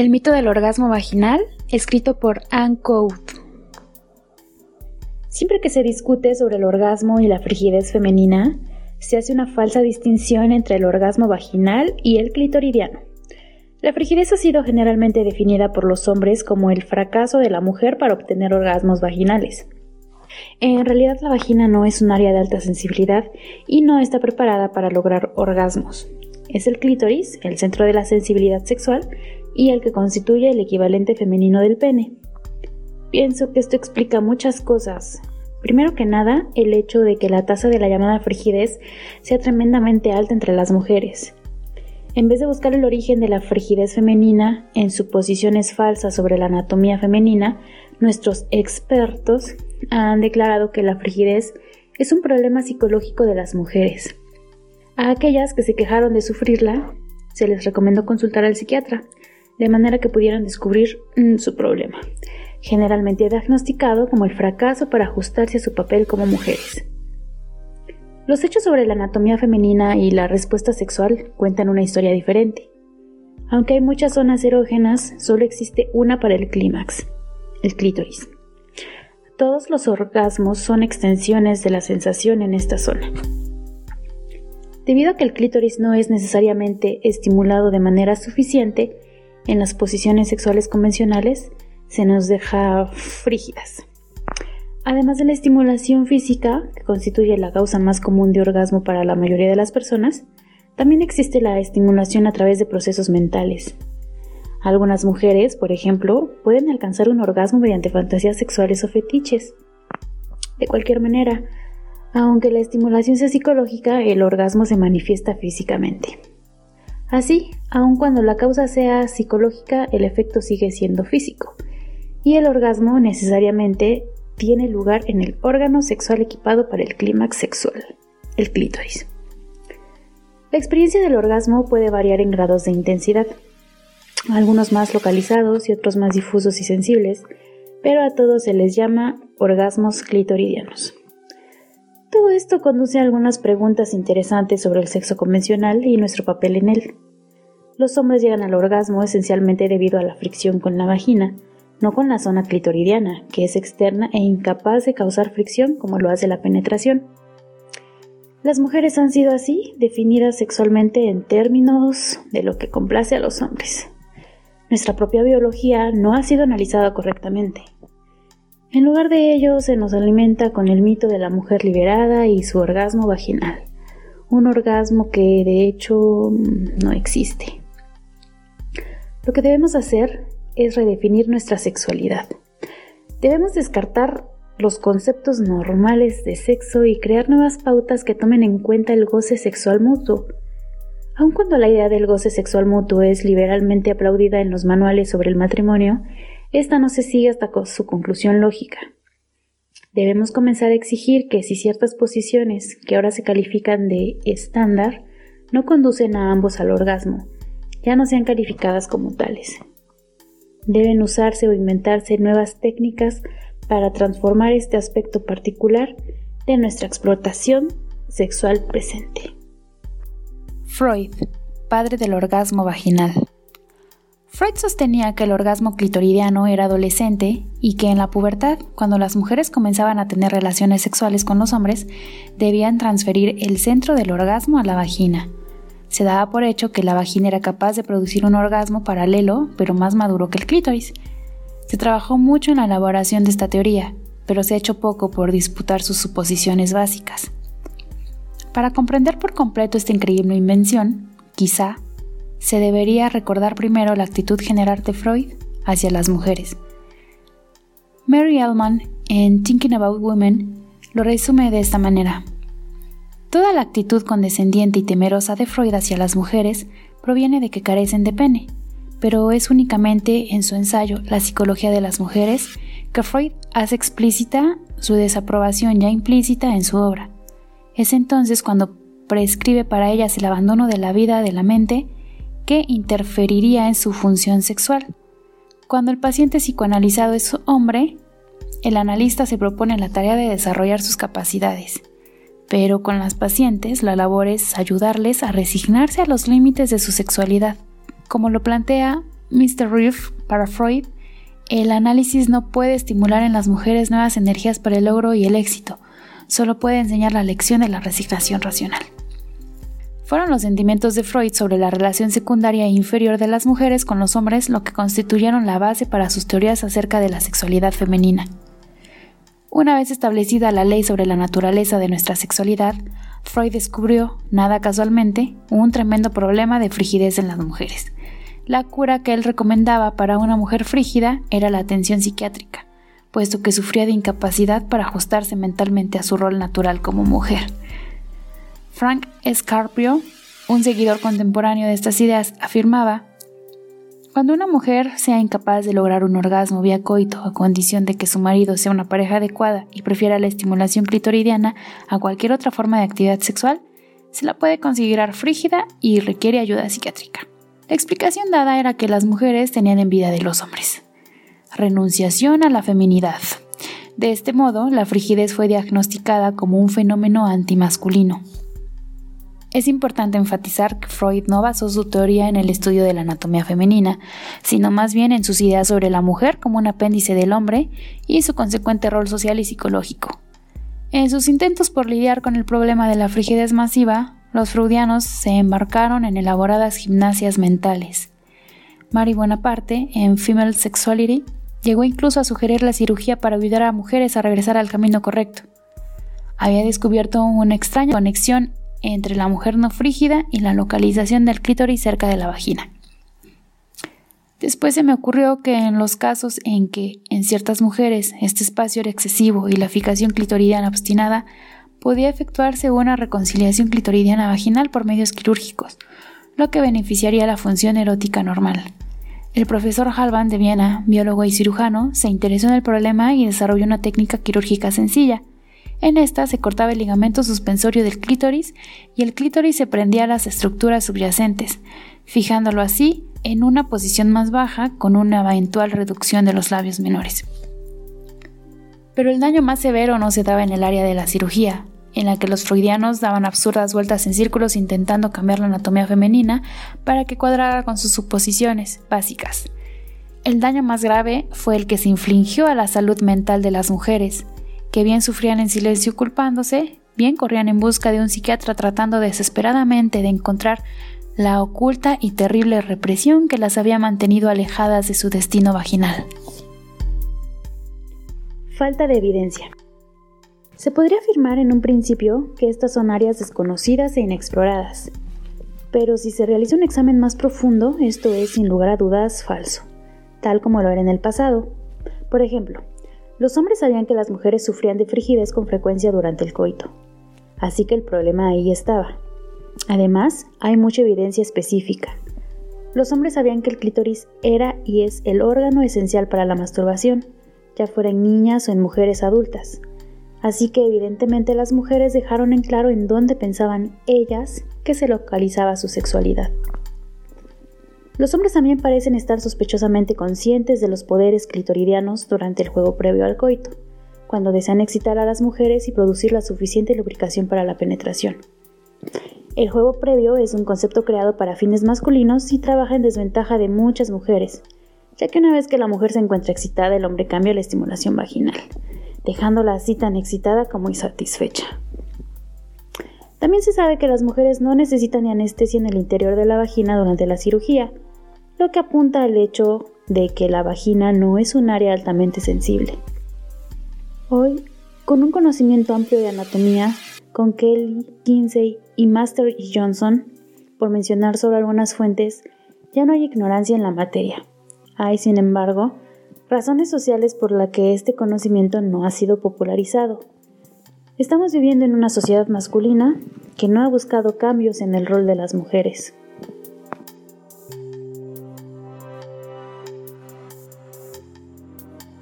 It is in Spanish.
El mito del orgasmo vaginal, escrito por Anne Code. Siempre que se discute sobre el orgasmo y la frigidez femenina, se hace una falsa distinción entre el orgasmo vaginal y el clitoridiano. La frigidez ha sido generalmente definida por los hombres como el fracaso de la mujer para obtener orgasmos vaginales. En realidad la vagina no es un área de alta sensibilidad y no está preparada para lograr orgasmos. Es el clítoris, el centro de la sensibilidad sexual, y el que constituye el equivalente femenino del pene. Pienso que esto explica muchas cosas. Primero que nada, el hecho de que la tasa de la llamada frigidez sea tremendamente alta entre las mujeres. En vez de buscar el origen de la frigidez femenina en suposiciones falsas sobre la anatomía femenina, nuestros expertos han declarado que la frigidez es un problema psicológico de las mujeres. A aquellas que se quejaron de sufrirla, se les recomendó consultar al psiquiatra, de manera que pudieran descubrir mm, su problema, generalmente diagnosticado como el fracaso para ajustarse a su papel como mujeres. Los hechos sobre la anatomía femenina y la respuesta sexual cuentan una historia diferente. Aunque hay muchas zonas erógenas, solo existe una para el clímax, el clítoris. Todos los orgasmos son extensiones de la sensación en esta zona. Debido a que el clítoris no es necesariamente estimulado de manera suficiente, en las posiciones sexuales convencionales se nos deja frígidas. Además de la estimulación física, que constituye la causa más común de orgasmo para la mayoría de las personas, también existe la estimulación a través de procesos mentales. Algunas mujeres, por ejemplo, pueden alcanzar un orgasmo mediante fantasías sexuales o fetiches. De cualquier manera, aunque la estimulación sea psicológica, el orgasmo se manifiesta físicamente. Así, aun cuando la causa sea psicológica, el efecto sigue siendo físico, y el orgasmo necesariamente tiene lugar en el órgano sexual equipado para el clímax sexual, el clítoris. La experiencia del orgasmo puede variar en grados de intensidad, algunos más localizados y otros más difusos y sensibles, pero a todos se les llama orgasmos clitoridianos. Esto conduce a algunas preguntas interesantes sobre el sexo convencional y nuestro papel en él. Los hombres llegan al orgasmo esencialmente debido a la fricción con la vagina, no con la zona clitoridiana, que es externa e incapaz de causar fricción como lo hace la penetración. Las mujeres han sido así definidas sexualmente en términos de lo que complace a los hombres. Nuestra propia biología no ha sido analizada correctamente. En lugar de ello, se nos alimenta con el mito de la mujer liberada y su orgasmo vaginal, un orgasmo que de hecho no existe. Lo que debemos hacer es redefinir nuestra sexualidad. Debemos descartar los conceptos normales de sexo y crear nuevas pautas que tomen en cuenta el goce sexual mutuo. Aun cuando la idea del goce sexual mutuo es liberalmente aplaudida en los manuales sobre el matrimonio, esta no se sigue hasta su conclusión lógica. Debemos comenzar a exigir que si ciertas posiciones, que ahora se califican de estándar, no conducen a ambos al orgasmo, ya no sean calificadas como tales. Deben usarse o inventarse nuevas técnicas para transformar este aspecto particular de nuestra explotación sexual presente. Freud, padre del orgasmo vaginal. Freud sostenía que el orgasmo clitoridiano era adolescente y que en la pubertad, cuando las mujeres comenzaban a tener relaciones sexuales con los hombres, debían transferir el centro del orgasmo a la vagina. Se daba por hecho que la vagina era capaz de producir un orgasmo paralelo, pero más maduro que el clítoris. Se trabajó mucho en la elaboración de esta teoría, pero se ha hecho poco por disputar sus suposiciones básicas. Para comprender por completo esta increíble invención, quizá se debería recordar primero la actitud general de Freud hacia las mujeres. Mary Ellman, en Thinking About Women, lo resume de esta manera. Toda la actitud condescendiente y temerosa de Freud hacia las mujeres proviene de que carecen de pene, pero es únicamente en su ensayo La psicología de las mujeres que Freud hace explícita su desaprobación ya implícita en su obra. Es entonces cuando prescribe para ellas el abandono de la vida de la mente que interferiría en su función sexual. Cuando el paciente psicoanalizado es hombre, el analista se propone la tarea de desarrollar sus capacidades. Pero con las pacientes la labor es ayudarles a resignarse a los límites de su sexualidad, como lo plantea Mr. Reef, para Freud, el análisis no puede estimular en las mujeres nuevas energías para el logro y el éxito, solo puede enseñar la lección de la resignación racional. Fueron los sentimientos de Freud sobre la relación secundaria e inferior de las mujeres con los hombres lo que constituyeron la base para sus teorías acerca de la sexualidad femenina. Una vez establecida la ley sobre la naturaleza de nuestra sexualidad, Freud descubrió, nada casualmente, un tremendo problema de frigidez en las mujeres. La cura que él recomendaba para una mujer frígida era la atención psiquiátrica, puesto que sufría de incapacidad para ajustarse mentalmente a su rol natural como mujer. Frank Scarpio, un seguidor contemporáneo de estas ideas, afirmaba cuando una mujer sea incapaz de lograr un orgasmo vía coito a condición de que su marido sea una pareja adecuada y prefiera la estimulación clitoridiana a cualquier otra forma de actividad sexual, se la puede considerar frígida y requiere ayuda psiquiátrica. La explicación dada era que las mujeres tenían envidia de los hombres. Renunciación a la feminidad. De este modo, la frigidez fue diagnosticada como un fenómeno antimasculino. Es importante enfatizar que Freud no basó su teoría en el estudio de la anatomía femenina, sino más bien en sus ideas sobre la mujer como un apéndice del hombre y su consecuente rol social y psicológico. En sus intentos por lidiar con el problema de la frigidez masiva, los freudianos se embarcaron en elaboradas gimnasias mentales. Mary Bonaparte, en Female Sexuality, llegó incluso a sugerir la cirugía para ayudar a mujeres a regresar al camino correcto. Había descubierto una extraña conexión entre la mujer no frígida y la localización del clítoris cerca de la vagina. Después se me ocurrió que en los casos en que en ciertas mujeres este espacio era excesivo y la fijación clitoridiana obstinada, podía efectuarse una reconciliación clitoridiana vaginal por medios quirúrgicos, lo que beneficiaría la función erótica normal. El profesor Halban de Viena, biólogo y cirujano, se interesó en el problema y desarrolló una técnica quirúrgica sencilla, en esta se cortaba el ligamento suspensorio del clítoris y el clítoris se prendía a las estructuras subyacentes, fijándolo así en una posición más baja con una eventual reducción de los labios menores. Pero el daño más severo no se daba en el área de la cirugía, en la que los freudianos daban absurdas vueltas en círculos intentando cambiar la anatomía femenina para que cuadrara con sus suposiciones básicas. El daño más grave fue el que se infligió a la salud mental de las mujeres, que bien sufrían en silencio culpándose, bien corrían en busca de un psiquiatra tratando desesperadamente de encontrar la oculta y terrible represión que las había mantenido alejadas de su destino vaginal. Falta de evidencia. Se podría afirmar en un principio que estas son áreas desconocidas e inexploradas, pero si se realiza un examen más profundo, esto es sin lugar a dudas falso, tal como lo era en el pasado. Por ejemplo, los hombres sabían que las mujeres sufrían de frigidez con frecuencia durante el coito, así que el problema ahí estaba. Además, hay mucha evidencia específica. Los hombres sabían que el clítoris era y es el órgano esencial para la masturbación, ya fuera en niñas o en mujeres adultas. Así que evidentemente las mujeres dejaron en claro en dónde pensaban ellas que se localizaba su sexualidad. Los hombres también parecen estar sospechosamente conscientes de los poderes clitoridianos durante el juego previo al coito, cuando desean excitar a las mujeres y producir la suficiente lubricación para la penetración. El juego previo es un concepto creado para fines masculinos y trabaja en desventaja de muchas mujeres, ya que una vez que la mujer se encuentra excitada, el hombre cambia la estimulación vaginal, dejándola así tan excitada como insatisfecha. También se sabe que las mujeres no necesitan anestesia en el interior de la vagina durante la cirugía, lo que apunta al hecho de que la vagina no es un área altamente sensible. Hoy, con un conocimiento amplio de anatomía, con Kelly, Kinsey y Master y Johnson, por mencionar solo algunas fuentes, ya no hay ignorancia en la materia. Hay, sin embargo, razones sociales por las que este conocimiento no ha sido popularizado. Estamos viviendo en una sociedad masculina que no ha buscado cambios en el rol de las mujeres.